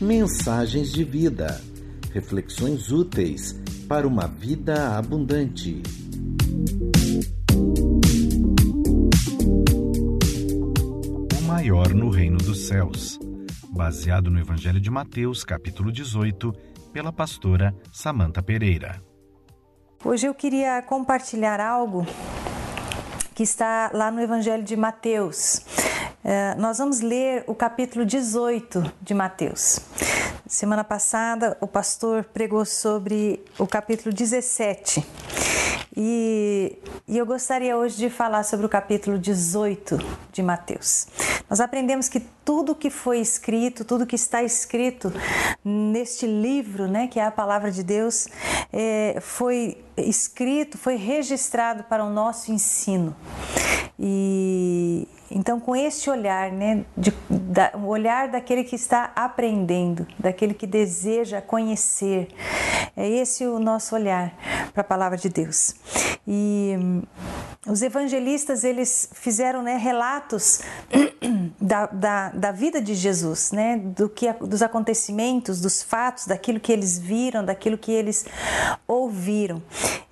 Mensagens de vida. Reflexões úteis para uma vida abundante. O maior no reino dos céus. Baseado no Evangelho de Mateus, capítulo 18, pela pastora Samanta Pereira. Hoje eu queria compartilhar algo que está lá no Evangelho de Mateus. Uh, nós vamos ler o capítulo 18 de Mateus. Semana passada o pastor pregou sobre o capítulo 17 e, e, eu gostaria hoje de falar sobre o capítulo 18 de Mateus. Nós aprendemos que tudo que foi escrito, tudo que está escrito neste livro, né, que é a palavra de Deus, é, foi escrito, foi registrado para o nosso ensino. E então, com este olhar, né, de, da, o olhar daquele que está aprendendo, daquele que deseja conhecer, é esse o nosso olhar para a palavra de Deus. E os evangelistas eles fizeram né, relatos da, da, da, vida de Jesus, né, do que, dos acontecimentos, dos fatos, daquilo que eles viram, daquilo que eles ouviram.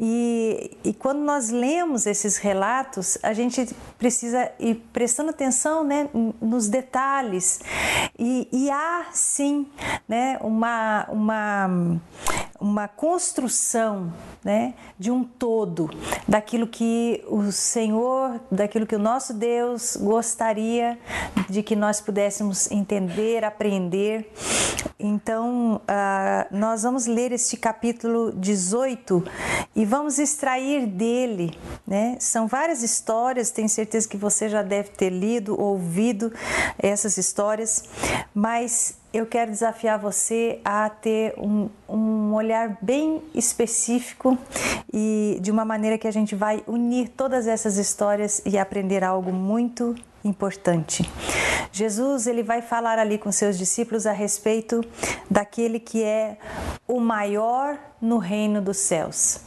E, e quando nós lemos esses relatos, a gente precisa ir prestando atenção né, nos detalhes. E, e há sim né, uma, uma, uma construção né, de um todo, daquilo que o Senhor, daquilo que o nosso Deus gostaria de que nós pudéssemos entender, aprender. Então, uh, nós vamos ler este capítulo 18 e vamos extrair dele, né? São várias histórias, tenho certeza que você já deve ter lido, ouvido essas histórias, mas eu quero desafiar você a ter um, um olhar bem específico e de uma maneira que a gente vai unir todas essas histórias e aprender algo muito importante. Jesus ele vai falar ali com seus discípulos a respeito daquele que é o maior no reino dos céus.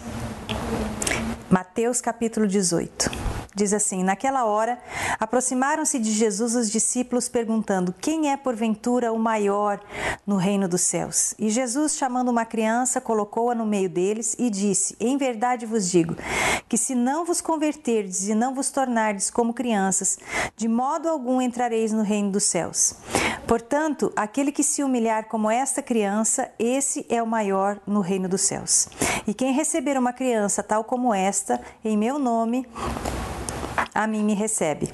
Mateus capítulo 18. Diz assim: Naquela hora, aproximaram-se de Jesus os discípulos, perguntando: Quem é porventura o maior no reino dos céus? E Jesus, chamando uma criança, colocou-a no meio deles e disse: Em verdade vos digo que se não vos converterdes e não vos tornardes como crianças, de modo algum entrareis no reino dos céus. Portanto, aquele que se humilhar como esta criança, esse é o maior no reino dos céus. E quem receber uma criança tal como esta, em meu nome, a mim me recebe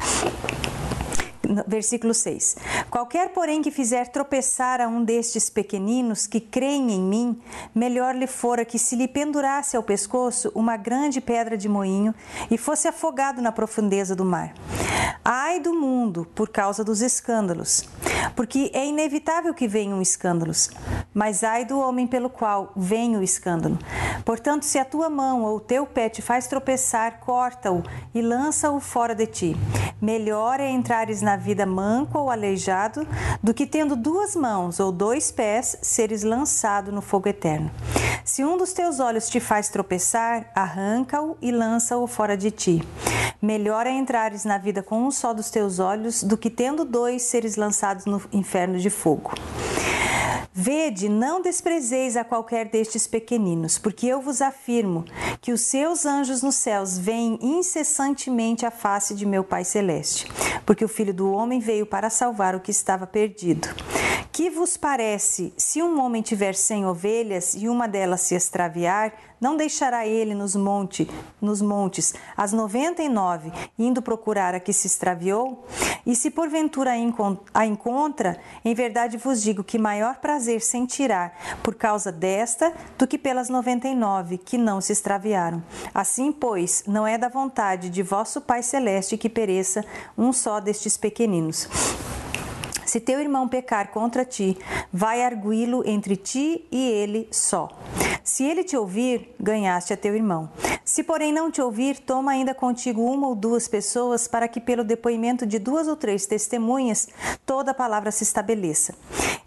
versículo 6. Qualquer, porém, que fizer tropeçar a um destes pequeninos que creem em mim, melhor lhe fora que se lhe pendurasse ao pescoço uma grande pedra de moinho e fosse afogado na profundeza do mar. Ai do mundo por causa dos escândalos, porque é inevitável que venham escândalos, mas ai do homem pelo qual vem o escândalo. Portanto, se a tua mão ou o teu pé te faz tropeçar, corta-o e lança-o fora de ti. Melhor é entrares na vida manco ou aleijado do que tendo duas mãos ou dois pés seres lançado no fogo eterno. Se um dos teus olhos te faz tropeçar, arranca-o e lança-o fora de ti. Melhor é entrares na vida com um só dos teus olhos do que tendo dois seres lançados no inferno de fogo. Vede, não desprezeis a qualquer destes pequeninos, porque eu vos afirmo que os seus anjos nos céus veem incessantemente a face de meu Pai Celeste, porque o Filho do Homem veio para salvar o que estava perdido. Que vos parece, se um homem tiver cem ovelhas e uma delas se extraviar, não deixará ele nos, monte, nos montes as noventa e nove, indo procurar a que se extraviou? E se porventura a encontra, em verdade vos digo que maior prazer sentirá por causa desta do que pelas noventa e nove que não se extraviaram. Assim, pois, não é da vontade de vosso Pai Celeste que pereça um só destes pequeninos. Se teu irmão pecar contra ti, vai arguí-lo entre ti e ele só. Se ele te ouvir, ganhaste a teu irmão. Se, porém, não te ouvir, toma ainda contigo uma ou duas pessoas, para que, pelo depoimento de duas ou três testemunhas, toda a palavra se estabeleça.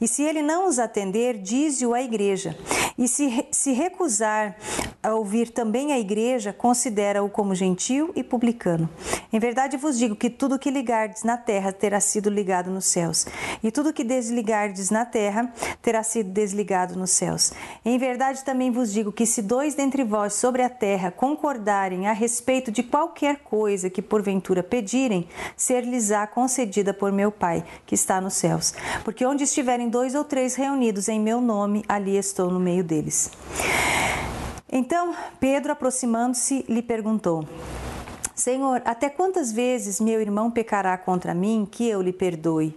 E se ele não os atender, dize-o à igreja. E se, se recusar a ouvir também a igreja, considera-o como gentil e publicano. Em verdade vos digo que tudo que ligardes na terra terá sido ligado nos céus, e tudo que desligardes na terra terá sido desligado nos céus. Em verdade também vos digo que se dois dentre vós sobre a terra concordarem a respeito de qualquer coisa que porventura pedirem, ser-lhes-á concedida por meu Pai, que está nos céus. Porque onde estiverem dois ou três reunidos em meu nome, ali estou no meio deles. Então Pedro, aproximando-se, lhe perguntou: Senhor, até quantas vezes meu irmão pecará contra mim que eu lhe perdoe?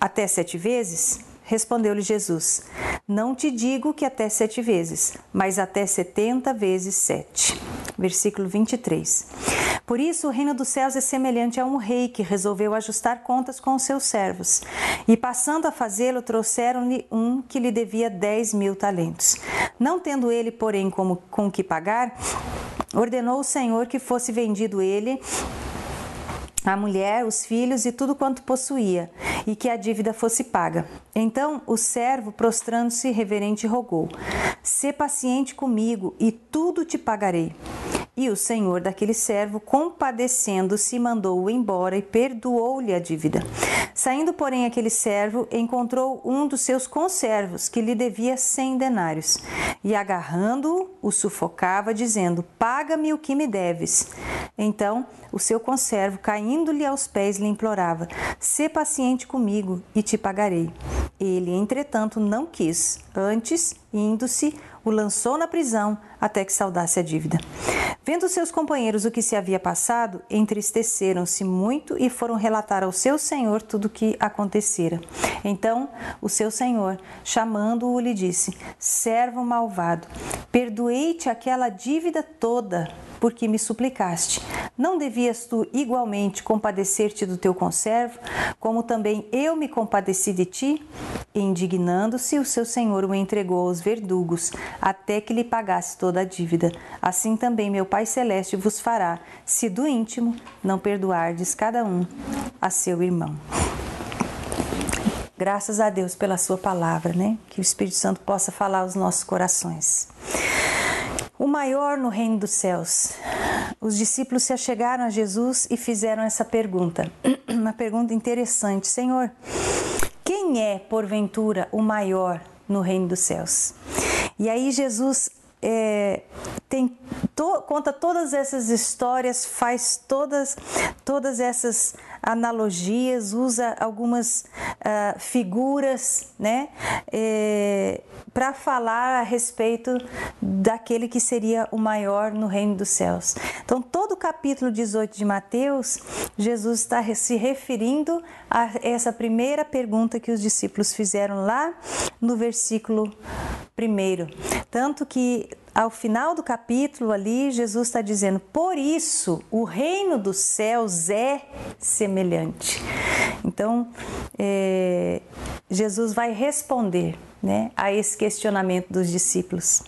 Até sete vezes? Respondeu-lhe Jesus: Não te digo que até sete vezes, mas até setenta vezes sete. Versículo 23. Por isso, o reino dos céus é semelhante a um rei que resolveu ajustar contas com os seus servos. E passando a fazê-lo, trouxeram-lhe um que lhe devia dez mil talentos. Não tendo ele, porém, como, com que pagar, ordenou o Senhor que fosse vendido ele a mulher, os filhos e tudo quanto possuía, e que a dívida fosse paga. Então o servo, prostrando-se reverente, rogou: Sê paciente comigo, e tudo te pagarei. E o senhor daquele servo, compadecendo-se, mandou-o embora e perdoou-lhe a dívida. Saindo, porém, aquele servo encontrou um dos seus conservos que lhe devia cem denários e, agarrando-o, o sufocava, dizendo: Paga-me o que me deves. Então o seu conservo, caindo-lhe aos pés, lhe implorava: Sê paciente comigo e te pagarei. Ele, entretanto, não quis. Antes, indo-se, o lançou na prisão até que saudasse a dívida. Vendo seus companheiros o que se havia passado, entristeceram-se muito e foram relatar ao seu senhor tudo o que acontecera. Então o seu senhor, chamando-o, lhe disse: Servo malvado, perdoei-te aquela dívida toda porque me suplicaste. Não devias tu igualmente compadecer-te do teu conservo, como também eu me compadeci de ti? Indignando-se, o seu senhor o entregou aos verdugos, até que lhe pagasse toda a dívida. Assim também meu Pai Celeste vos fará, se do íntimo não perdoardes cada um a seu irmão. Graças a Deus pela Sua palavra, né? Que o Espírito Santo possa falar aos nossos corações. O maior no reino dos céus. Os discípulos se achegaram a Jesus e fizeram essa pergunta. Uma pergunta interessante: Senhor, quem é, porventura, o maior no reino dos céus? E aí Jesus é, tem to, conta todas essas histórias, faz todas, todas essas analogias, usa algumas uh, figuras, né, é, para falar a respeito daquele que seria o maior no reino dos céus. Então, todo o capítulo 18 de Mateus, Jesus está se referindo a essa primeira pergunta que os discípulos fizeram lá no versículo primeiro. Tanto que ao final do capítulo ali, Jesus está dizendo: Por isso o reino dos céus é semelhante. Então, é, Jesus vai responder né, a esse questionamento dos discípulos.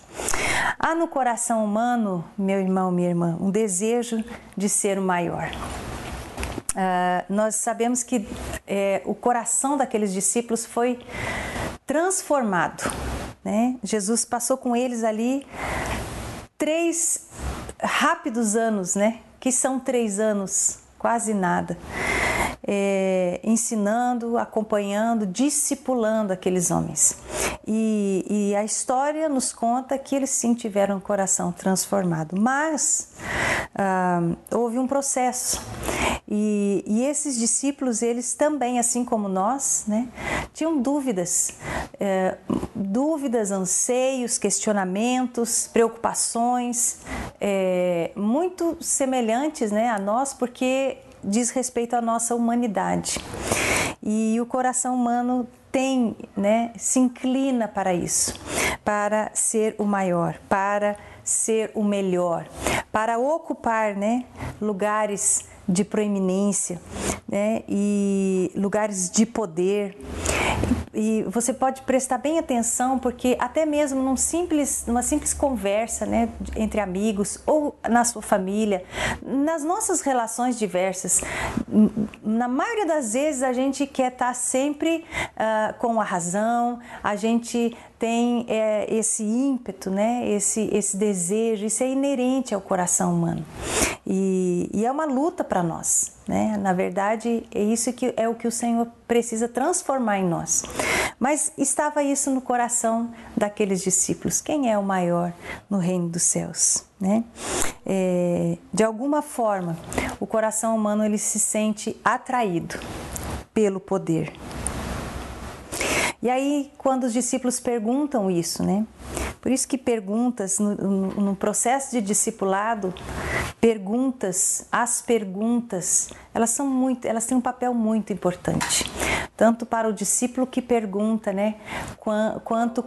Há no coração humano, meu irmão, minha irmã, um desejo de ser o maior. Uh, nós sabemos que é, o coração daqueles discípulos foi transformado. Né? Jesus passou com eles ali três rápidos anos, né? Que são três anos, quase nada. É, ensinando, acompanhando, discipulando aqueles homens. E, e, a história nos conta que eles sim tiveram o coração transformado, mas ah, houve um processo. E, e, esses discípulos, eles também, assim como nós, né, tinham dúvidas, é, dúvidas, anseios, questionamentos, preocupações, é, muito semelhantes né, a nós, porque diz respeito à nossa humanidade. E o coração humano tem, né, se inclina para isso, para ser o maior, para ser o melhor, para ocupar, né, lugares de proeminência, né, e lugares de poder. E você pode prestar bem atenção, porque até mesmo num simples, numa simples conversa né, entre amigos ou na sua família, nas nossas relações diversas, na maioria das vezes a gente quer estar sempre uh, com a razão, a gente tem é, esse ímpeto, né? esse, esse desejo, isso é inerente ao coração humano. E, e é uma luta para nós. Né? Na verdade, é isso que é o que o Senhor precisa transformar em nós. Mas estava isso no coração daqueles discípulos. Quem é o maior no reino dos céus? Né? É, de alguma forma, o coração humano ele se sente atraído pelo poder. E aí, quando os discípulos perguntam isso, né? Por isso que perguntas no, no, processo de discipulado, perguntas, as perguntas, elas são muito, elas têm um papel muito importante, tanto para o discípulo que pergunta, né, quanto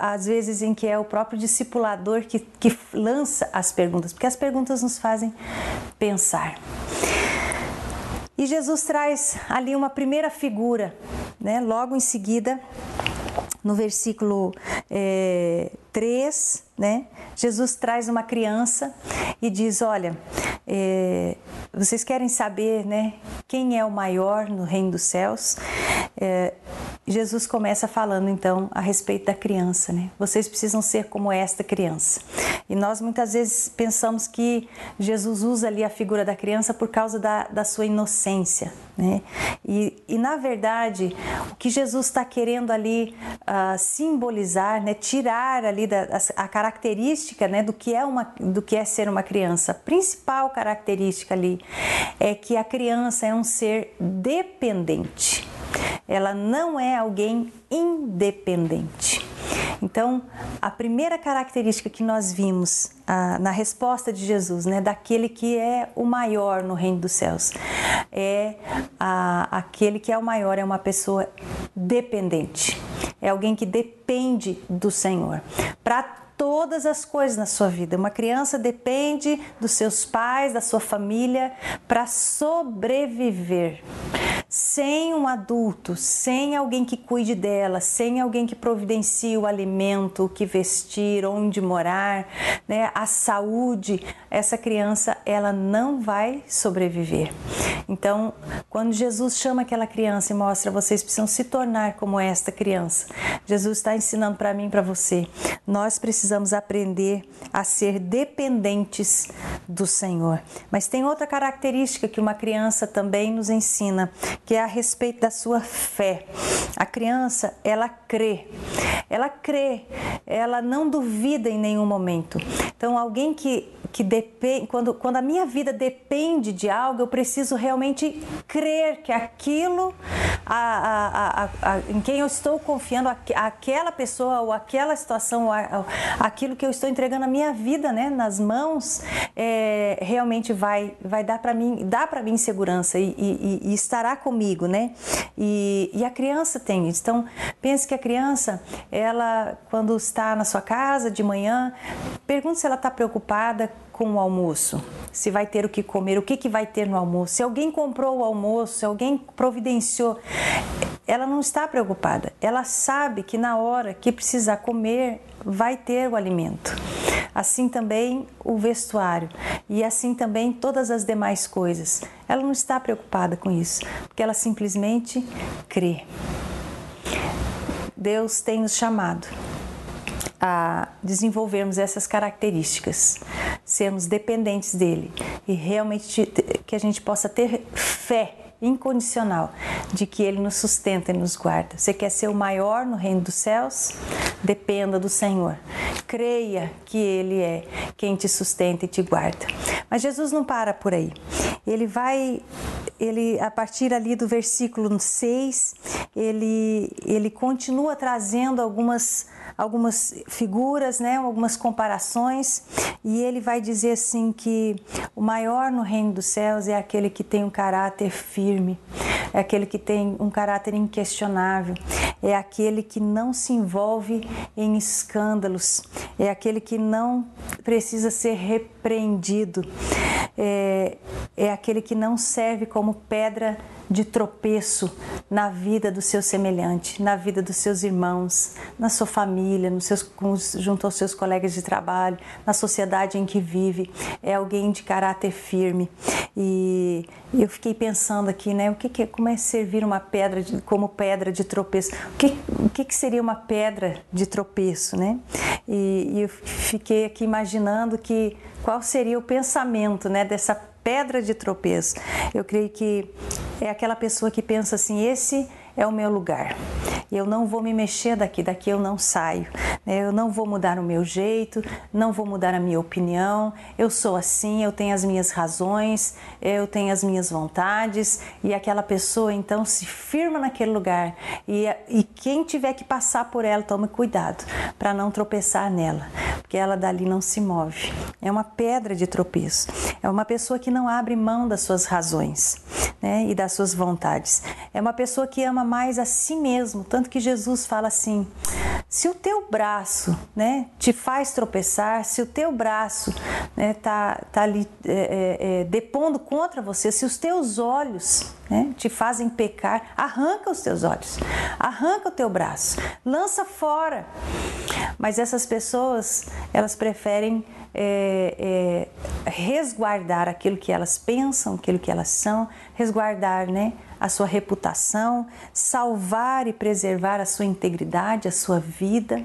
às vezes em que é o próprio discipulador que, que lança as perguntas, porque as perguntas nos fazem pensar. E Jesus traz ali uma primeira figura, né? Logo em seguida, no versículo é, 3, né? Jesus traz uma criança e diz: Olha, é, vocês querem saber, né? Quem é o maior no reino dos céus? É, Jesus começa falando então a respeito da criança, né? Vocês precisam ser como esta criança. E nós muitas vezes pensamos que Jesus usa ali a figura da criança por causa da, da sua inocência, né? E, e na verdade, o que Jesus está querendo ali uh, simbolizar, né? Tirar ali da, a, característica, né? Do que é uma, do que é ser uma criança. A principal característica ali é que a criança é um ser dependente ela não é alguém independente. Então, a primeira característica que nós vimos ah, na resposta de Jesus, né, daquele que é o maior no reino dos céus, é aquele que é o maior, é uma pessoa dependente, é alguém que depende do Senhor. Para todas as coisas na sua vida. Uma criança depende dos seus pais, da sua família para sobreviver sem um adulto, sem alguém que cuide dela, sem alguém que providencie o alimento, o que vestir, onde morar, né, a saúde, essa criança ela não vai sobreviver. Então, quando Jesus chama aquela criança e mostra vocês precisam se tornar como esta criança, Jesus está ensinando para mim, para você. Nós precisamos aprender a ser dependentes do Senhor. Mas tem outra característica que uma criança também nos ensina, que é a respeito da sua fé. A criança, ela crê. Ela crê, ela não duvida em nenhum momento. Então, alguém que que depende, quando, quando a minha vida depende de algo, eu preciso realmente crer que aquilo a, a, a, em quem eu estou confiando, aquela pessoa ou aquela situação, ou aquilo que eu estou entregando a minha vida né, nas mãos, é, realmente vai, vai dar para mim, dá para mim segurança e, e, e, estará comigo, né? E, e a criança tem isso. Então, pense que a criança, ela, quando está na sua casa de manhã, pergunte se ela está preocupada com o almoço, se vai ter o que comer, o que, que vai ter no almoço, se alguém comprou o almoço, se alguém providenciou. Ela não está preocupada, ela sabe que na hora que precisar comer, vai ter o alimento. Assim também o vestuário e assim também todas as demais coisas. Ela não está preocupada com isso, porque ela simplesmente crê. Deus tem nos chamado a desenvolvermos essas características, sermos dependentes dele e realmente que a gente possa ter fé incondicional de que Ele nos sustenta e nos guarda. Você quer ser o maior no reino dos céus? Dependa do Senhor. Creia que Ele é quem te sustenta e te guarda. Mas Jesus não para por aí. Ele vai, ele a partir ali do versículo 6, ele, ele continua trazendo algumas algumas figuras, né, algumas comparações, e ele vai dizer assim que o maior no reino dos céus é aquele que tem um caráter firme, é aquele que tem um caráter inquestionável, é aquele que não se envolve em escândalos, é aquele que não precisa ser repreendido, é, é aquele que não serve como pedra de tropeço na vida do seu semelhante, na vida dos seus irmãos, na sua família, nos seus, junto aos seus colegas de trabalho, na sociedade em que vive. É alguém de caráter firme. E eu fiquei pensando aqui, né? O que, que como é servir uma pedra de, como pedra de tropeço? O que, o que, que seria uma pedra de tropeço, né? E, e eu fiquei aqui imaginando que qual seria o pensamento, né, dessa pedra de tropeço. Eu creio que é aquela pessoa que pensa assim: esse é o meu lugar. Eu não vou me mexer daqui, daqui eu não saio. Né? Eu não vou mudar o meu jeito, não vou mudar a minha opinião. Eu sou assim, eu tenho as minhas razões, eu tenho as minhas vontades. E aquela pessoa então se firma naquele lugar. E, e quem tiver que passar por ela, tome cuidado para não tropeçar nela, porque ela dali não se move. É uma pedra de tropeço. É uma pessoa que não abre mão das suas razões né? e das suas vontades. É uma pessoa que ama mais a si mesmo, tanto que Jesus fala assim: se o teu braço né, te faz tropeçar, se o teu braço né, tá, tá ali é, é, é, depondo contra você, se os teus olhos né, te fazem pecar, arranca os teus olhos, arranca o teu braço, lança fora. Mas essas pessoas, elas preferem é, é, resguardar aquilo que elas pensam, aquilo que elas são, resguardar né, a sua reputação, salvar e preservar a sua integridade, a sua vida,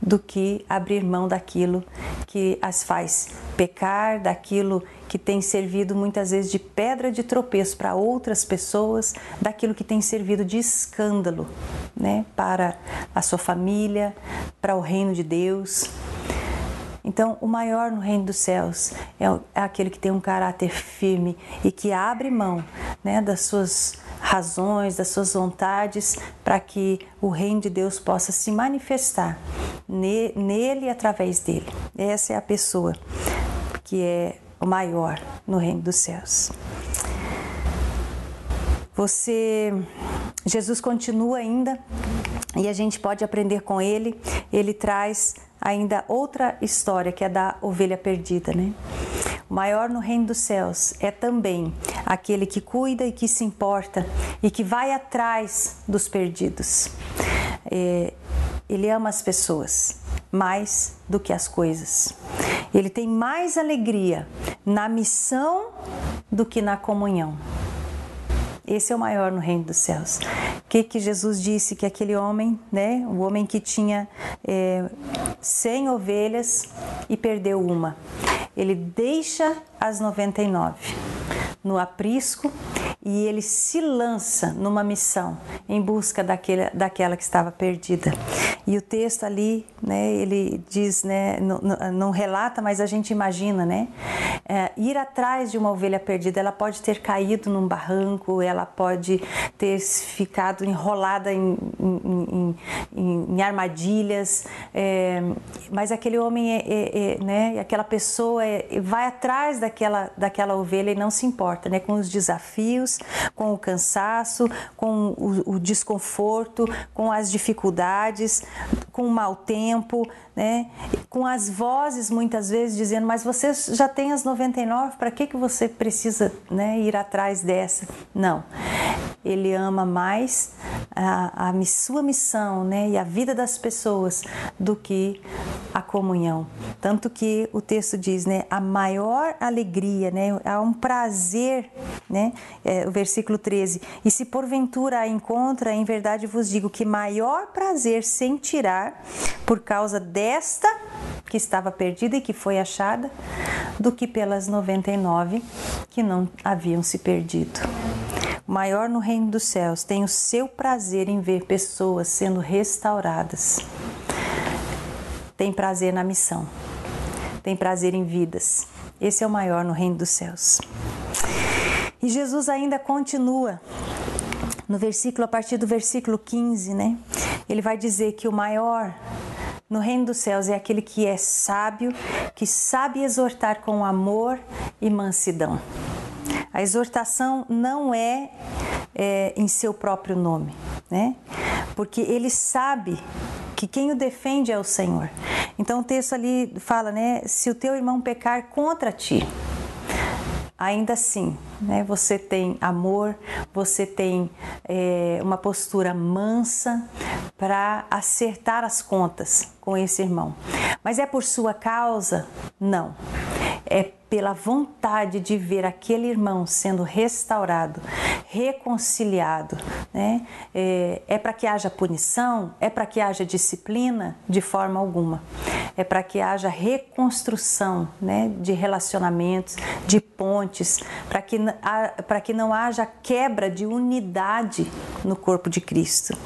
do que abrir mão daquilo que as faz pecar, daquilo que tem servido muitas vezes de pedra de tropeço para outras pessoas, daquilo que tem servido de escândalo né, para a sua família, para o reino de Deus. Então, o maior no reino dos céus é, é aquele que tem um caráter firme e que abre mão né, das suas razões, das suas vontades, para que o reino de Deus possa se manifestar nele e através dele. Essa é a pessoa que é o maior no reino dos céus. Você, Jesus continua ainda e a gente pode aprender com ele. Ele traz ainda outra história que é da ovelha perdida, né? O maior no reino dos céus é também aquele que cuida e que se importa e que vai atrás dos perdidos. É, ele ama as pessoas mais do que as coisas. Ele tem mais alegria na missão do que na comunhão. Esse é o maior no reino dos céus. O que, que Jesus disse que aquele homem, né, o homem que tinha é, 100 ovelhas e perdeu uma, ele deixa as 99 no aprisco e ele se lança numa missão em busca daquele, daquela que estava perdida. E o texto ali, né, ele diz, né, não, não relata, mas a gente imagina, né, é, ir atrás de uma ovelha perdida. Ela pode ter caído num barranco, ela pode ter ficado enrolada em, em, em, em armadilhas, é, mas aquele homem, é, é, é né, aquela pessoa é, vai atrás daquela, daquela ovelha e não se importa, né, com os desafios com o cansaço, com o, o desconforto, com as dificuldades, com mau tempo, né? com as vozes muitas vezes dizendo, mas você já tem as 99, para que, que você precisa né, ir atrás dessa? Não. Ele ama mais a, a sua missão né, e a vida das pessoas do que a comunhão. Tanto que o texto diz, né, a maior alegria, né, há um prazer, né, é, o versículo 13, e se porventura a encontra, em verdade vos digo que maior prazer sentirá por causa desta que estava perdida e que foi achada, do que pelas 99 que não haviam se perdido maior no reino dos céus, tem o seu prazer em ver pessoas sendo restauradas. Tem prazer na missão, tem prazer em vidas. Esse é o maior no reino dos céus. E Jesus ainda continua no versículo, a partir do versículo 15, né? Ele vai dizer que o maior no reino dos céus é aquele que é sábio, que sabe exortar com amor e mansidão. A exortação não é, é em seu próprio nome, né? Porque ele sabe que quem o defende é o Senhor. Então o texto ali fala, né? Se o teu irmão pecar contra ti, ainda assim, né, você tem amor, você tem é, uma postura mansa para acertar as contas com esse irmão. Mas é por sua causa? Não. É pela vontade de ver aquele irmão sendo restaurado, reconciliado. Né? É, é para que haja punição? É para que haja disciplina? De forma alguma. É para que haja reconstrução né? de relacionamentos, de pontes, para que, que não haja quebra de unidade no corpo de Cristo.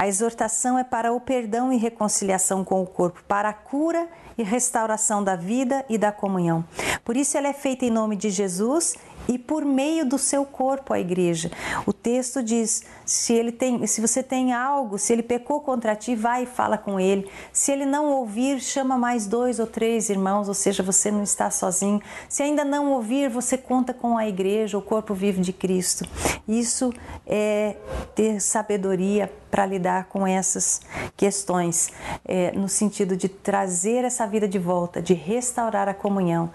A exortação é para o perdão e reconciliação com o corpo, para a cura e restauração da vida e da comunhão. Por isso ela é feita em nome de Jesus e por meio do seu corpo a igreja. O texto diz: se ele tem, se você tem algo, se ele pecou contra ti, vai e fala com ele. Se ele não ouvir, chama mais dois ou três irmãos, ou seja, você não está sozinho. Se ainda não ouvir, você conta com a igreja, o corpo vivo de Cristo. Isso é ter sabedoria para lidar com essas questões, é, no sentido de trazer essa vida de volta, de restaurar a comunhão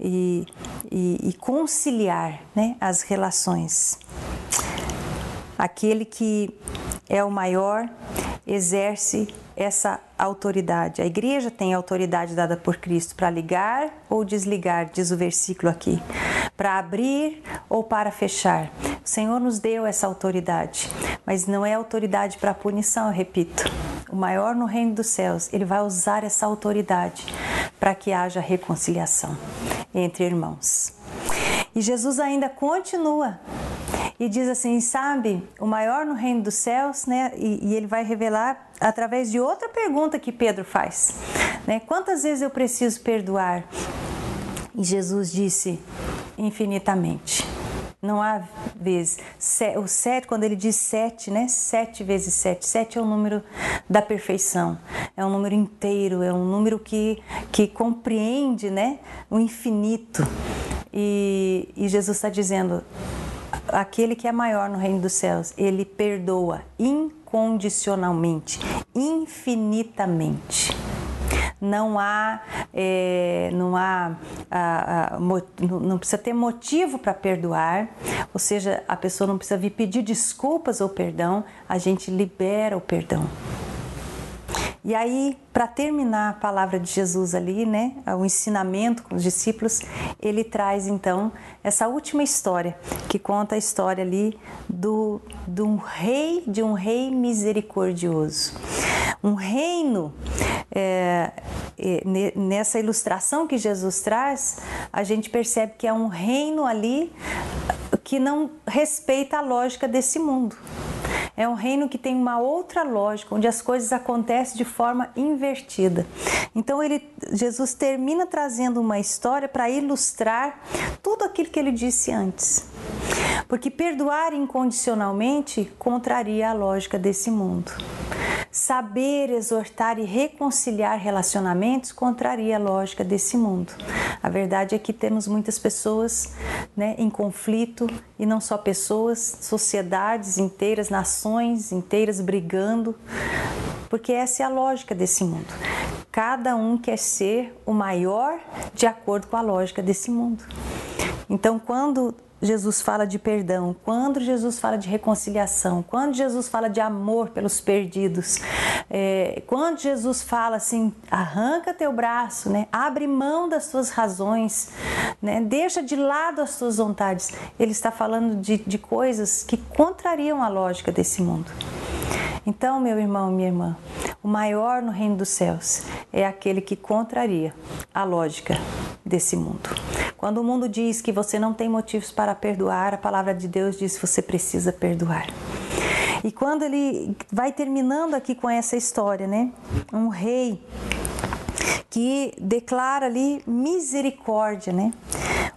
e, e, e conciliar né, as relações. Aquele que é o maior exerce essa autoridade. A igreja tem a autoridade dada por Cristo para ligar ou desligar, diz o versículo aqui, para abrir ou para fechar. O Senhor nos deu essa autoridade, mas não é autoridade para punição, eu repito. O maior no reino dos céus, ele vai usar essa autoridade para que haja reconciliação entre irmãos. E Jesus ainda continua e diz assim: sabe, o maior no reino dos céus, né? E, e, ele vai revelar através de outra pergunta que Pedro faz, né? Quantas vezes eu preciso perdoar? E Jesus disse: infinitamente. Não há vezes. O sete, quando ele diz sete, né? Sete vezes sete. Sete é o número da perfeição. É um número inteiro, é um número que, que compreende, né? O infinito. E, e Jesus está dizendo: aquele que é maior no reino dos céus, ele perdoa incondicionalmente, infinitamente. Não há, é, não há, a, a, não precisa ter motivo para perdoar, ou seja, a pessoa não precisa vir pedir desculpas ou perdão, a gente libera o perdão. E aí, para terminar a palavra de Jesus ali, né, o ensinamento com os discípulos, ele traz então essa última história, que conta a história ali do, de um rei, de um rei misericordioso. Um reino, é, é, nessa ilustração que Jesus traz, a gente percebe que é um reino ali que não respeita a lógica desse mundo. É um reino que tem uma outra lógica, onde as coisas acontecem de forma invertida. Então ele, Jesus termina trazendo uma história para ilustrar tudo aquilo que ele disse antes. Porque perdoar incondicionalmente contraria a lógica desse mundo. Saber exortar e reconciliar relacionamentos contraria a lógica desse mundo. A verdade é que temos muitas pessoas né, em conflito e não só pessoas, sociedades inteiras, nações inteiras brigando, porque essa é a lógica desse mundo. Cada um quer ser o maior de acordo com a lógica desse mundo. Então, quando Jesus fala de perdão, quando Jesus fala de reconciliação, quando Jesus fala de amor pelos perdidos, é, quando Jesus fala assim, arranca teu braço, né, abre mão das tuas razões, né, deixa de lado as tuas vontades, ele está falando de, de coisas que contrariam a lógica desse mundo. Então, meu irmão, minha irmã, o maior no reino dos céus é aquele que contraria a lógica desse mundo. Quando o mundo diz que você não tem motivos para perdoar, a palavra de Deus diz que você precisa perdoar. E quando ele vai terminando aqui com essa história, né? Um rei que declara ali misericórdia, né?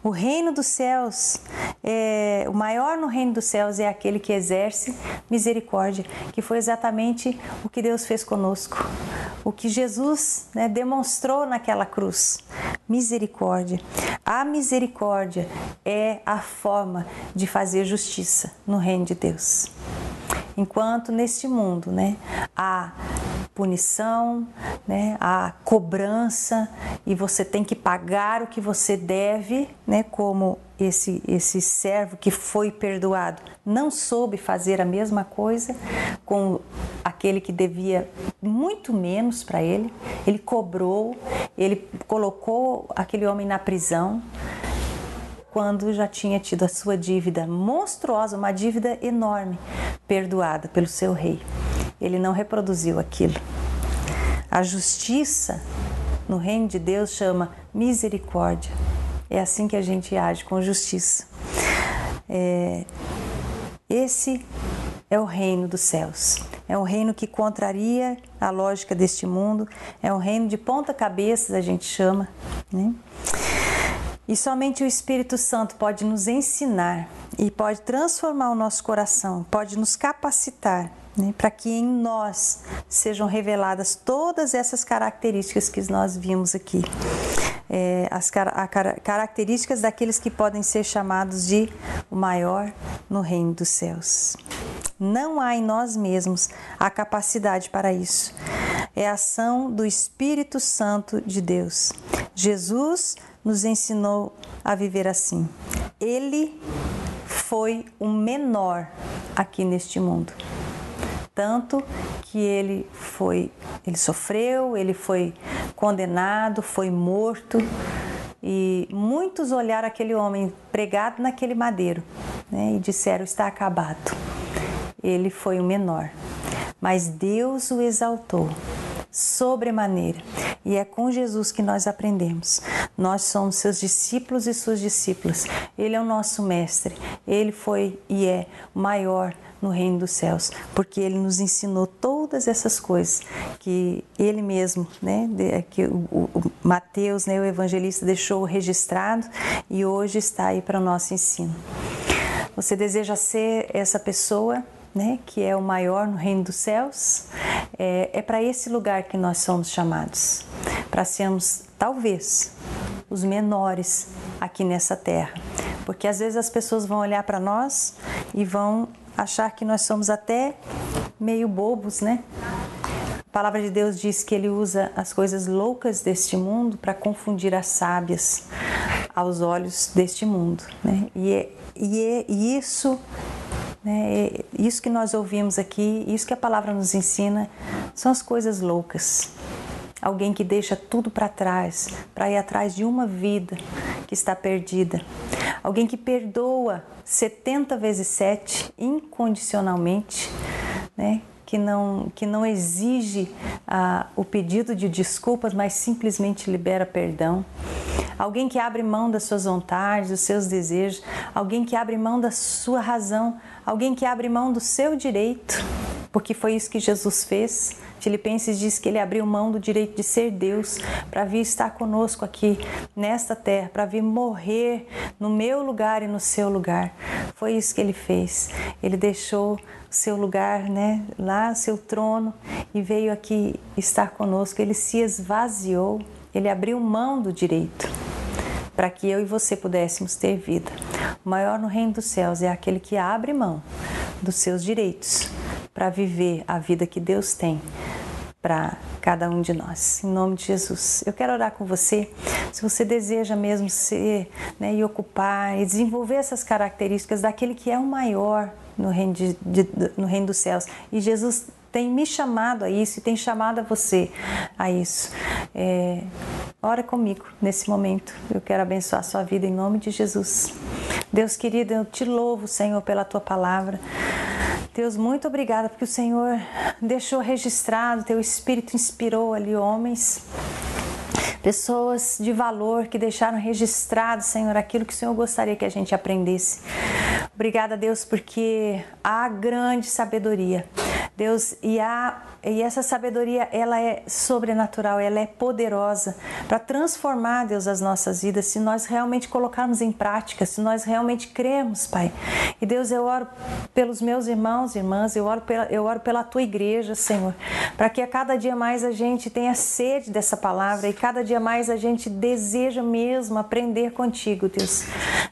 O reino dos céus, é, o maior no reino dos céus é aquele que exerce misericórdia, que foi exatamente o que Deus fez conosco, o que Jesus né, demonstrou naquela cruz. Misericórdia. A misericórdia é a forma de fazer justiça no reino de Deus. Enquanto neste mundo, né, há punição, né, a cobrança e você tem que pagar o que você deve, né, como esse esse servo que foi perdoado não soube fazer a mesma coisa com aquele que devia muito menos para ele, ele cobrou, ele colocou aquele homem na prisão quando já tinha tido a sua dívida monstruosa, uma dívida enorme, perdoada pelo seu rei. Ele não reproduziu aquilo. A justiça no reino de Deus chama misericórdia. É assim que a gente age com justiça. É, esse é o reino dos céus. É um reino que contraria a lógica deste mundo. É um reino de ponta cabeça, a gente chama. Né? E somente o Espírito Santo pode nos ensinar e pode transformar o nosso coração, pode nos capacitar né, para que em nós sejam reveladas todas essas características que nós vimos aqui. É, as car características daqueles que podem ser chamados de o maior no reino dos céus. Não há em nós mesmos a capacidade para isso. É a ação do Espírito Santo de Deus. Jesus nos ensinou a viver assim. Ele foi o menor aqui neste mundo. Tanto que ele foi, ele sofreu, ele foi condenado, foi morto e muitos olharam aquele homem pregado naquele madeiro né, e disseram: está acabado. Ele foi o menor, mas Deus o exaltou sobremaneira. E é com Jesus que nós aprendemos. Nós somos seus discípulos e suas discípulas. Ele é o nosso mestre. Ele foi e é maior no reino dos céus, porque ele nos ensinou todas essas coisas que ele mesmo, né, que o, o Mateus, né, o evangelista deixou registrado e hoje está aí para o nosso ensino. Você deseja ser essa pessoa né, que é o maior no reino dos céus, é, é para esse lugar que nós somos chamados, para sermos, talvez, os menores aqui nessa terra. Porque às vezes as pessoas vão olhar para nós e vão achar que nós somos até meio bobos, né? A palavra de Deus diz que ele usa as coisas loucas deste mundo para confundir as sábias aos olhos deste mundo, né? E, é, e, é, e isso né? Isso que nós ouvimos aqui, isso que a palavra nos ensina, são as coisas loucas. Alguém que deixa tudo para trás para ir atrás de uma vida que está perdida. Alguém que perdoa 70 vezes 7 incondicionalmente, né? Que não, que não exige ah, o pedido de desculpas, mas simplesmente libera perdão. Alguém que abre mão das suas vontades, dos seus desejos, alguém que abre mão da sua razão, alguém que abre mão do seu direito, porque foi isso que Jesus fez. Filipenses diz que ele abriu mão do direito de ser Deus para vir estar conosco aqui nesta terra, para vir morrer no meu lugar e no seu lugar. Foi isso que ele fez. Ele deixou seu lugar, né, lá seu trono e veio aqui estar conosco. Ele se esvaziou, ele abriu mão do direito para que eu e você pudéssemos ter vida. O maior no reino dos céus é aquele que abre mão dos seus direitos para viver a vida que Deus tem para cada um de nós. Em nome de Jesus. Eu quero orar com você. Se você deseja mesmo ser né, e ocupar e desenvolver essas características daquele que é o maior no reino, de, de, no reino dos céus. E Jesus tem me chamado a isso e tem chamado a você a isso. É, ora comigo nesse momento. Eu quero abençoar a sua vida em nome de Jesus. Deus querido, eu te louvo, Senhor, pela tua palavra. Deus, muito obrigada porque o Senhor deixou registrado, teu Espírito inspirou ali homens pessoas de valor que deixaram registrado, Senhor, aquilo que o Senhor gostaria que a gente aprendesse. Obrigada, Deus, porque há grande sabedoria. Deus, e, há, e essa sabedoria, ela é sobrenatural, ela é poderosa para transformar, Deus, as nossas vidas, se nós realmente colocarmos em prática, se nós realmente cremos, Pai. E Deus, eu oro pelos meus irmãos e irmãs, eu oro pela, eu oro pela tua igreja, Senhor, para que a cada dia mais a gente tenha sede dessa palavra e cada dia mais a gente deseja mesmo aprender contigo, Deus.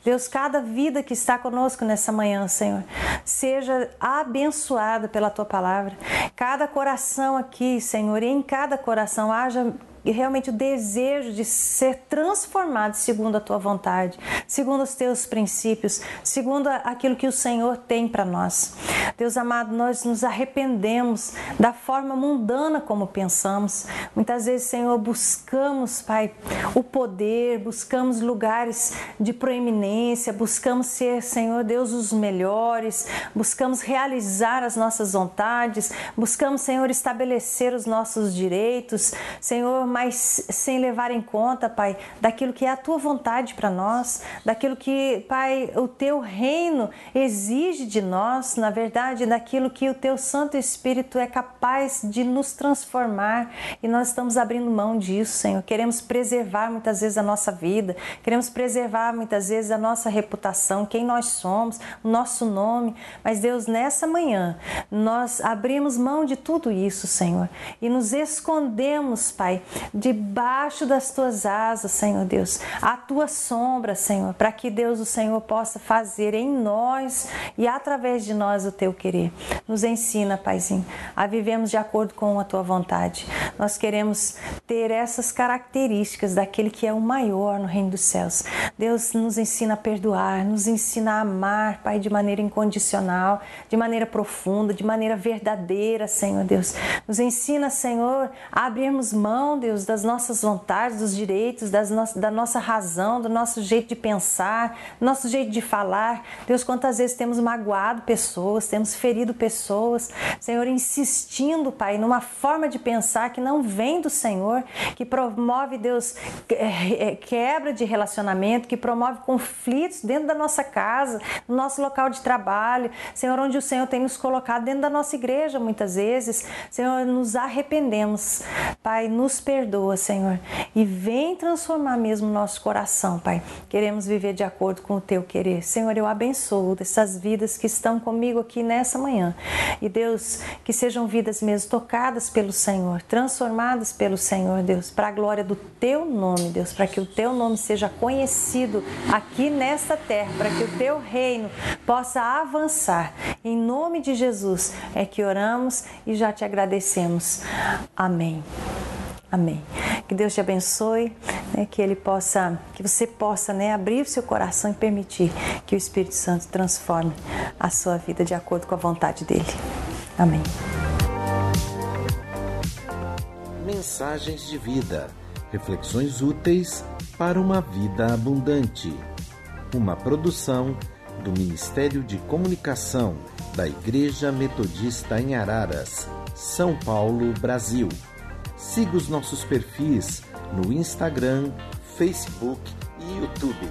Deus, cada vida que está conosco nessa manhã, Senhor, seja abençoada pela tua palavra palavra. Cada coração aqui, Senhor, e em cada coração haja e realmente o desejo de ser transformado segundo a tua vontade, segundo os teus princípios, segundo aquilo que o Senhor tem para nós. Deus amado, nós nos arrependemos da forma mundana como pensamos. Muitas vezes, Senhor, buscamos, Pai, o poder, buscamos lugares de proeminência, buscamos ser, Senhor Deus, os melhores, buscamos realizar as nossas vontades, buscamos, Senhor, estabelecer os nossos direitos, Senhor, mas sem levar em conta, Pai, daquilo que é a tua vontade para nós, daquilo que, Pai, o teu reino exige de nós, na verdade, daquilo que o teu Santo Espírito é capaz de nos transformar e nós estamos abrindo mão disso, Senhor. Queremos preservar muitas vezes a nossa vida, queremos preservar muitas vezes a nossa reputação, quem nós somos, o nosso nome, mas Deus, nessa manhã, nós abrimos mão de tudo isso, Senhor, e nos escondemos, Pai, debaixo das tuas asas, Senhor Deus, a tua sombra, Senhor, para que Deus, o Senhor, possa fazer em nós e através de nós o teu querer. Nos ensina, Paizinho, a vivermos de acordo com a tua vontade. Nós queremos ter essas características daquele que é o maior no reino dos céus. Deus nos ensina a perdoar, nos ensina a amar, Pai, de maneira incondicional, de maneira profunda, de maneira verdadeira, Senhor Deus. Nos ensina, Senhor, a abrirmos mão, Deus Deus, das nossas vontades, dos direitos, das no da nossa razão, do nosso jeito de pensar, do nosso jeito de falar. Deus, quantas vezes temos magoado pessoas, temos ferido pessoas, Senhor, insistindo, Pai, numa forma de pensar que não vem do Senhor, que promove, Deus, é, é, quebra de relacionamento, que promove conflitos dentro da nossa casa, no nosso local de trabalho, Senhor, onde o Senhor tem nos colocado dentro da nossa igreja muitas vezes. Senhor, nos arrependemos, Pai, nos perdoa perdoa, Senhor, e vem transformar mesmo o nosso coração, Pai. Queremos viver de acordo com o teu querer. Senhor, eu abençoo essas vidas que estão comigo aqui nessa manhã. E Deus, que sejam vidas mesmo tocadas pelo Senhor, transformadas pelo Senhor, Deus, para a glória do teu nome, Deus, para que o teu nome seja conhecido aqui nesta terra, para que o teu reino possa avançar. Em nome de Jesus é que oramos e já te agradecemos. Amém. Amém. Que Deus te abençoe, né, que ele possa, que você possa, né, abrir seu coração e permitir que o Espírito Santo transforme a sua vida de acordo com a vontade dele. Amém. Mensagens de vida, reflexões úteis para uma vida abundante. Uma produção do Ministério de Comunicação da Igreja Metodista em Araras, São Paulo, Brasil. Siga os nossos perfis no Instagram, Facebook e YouTube.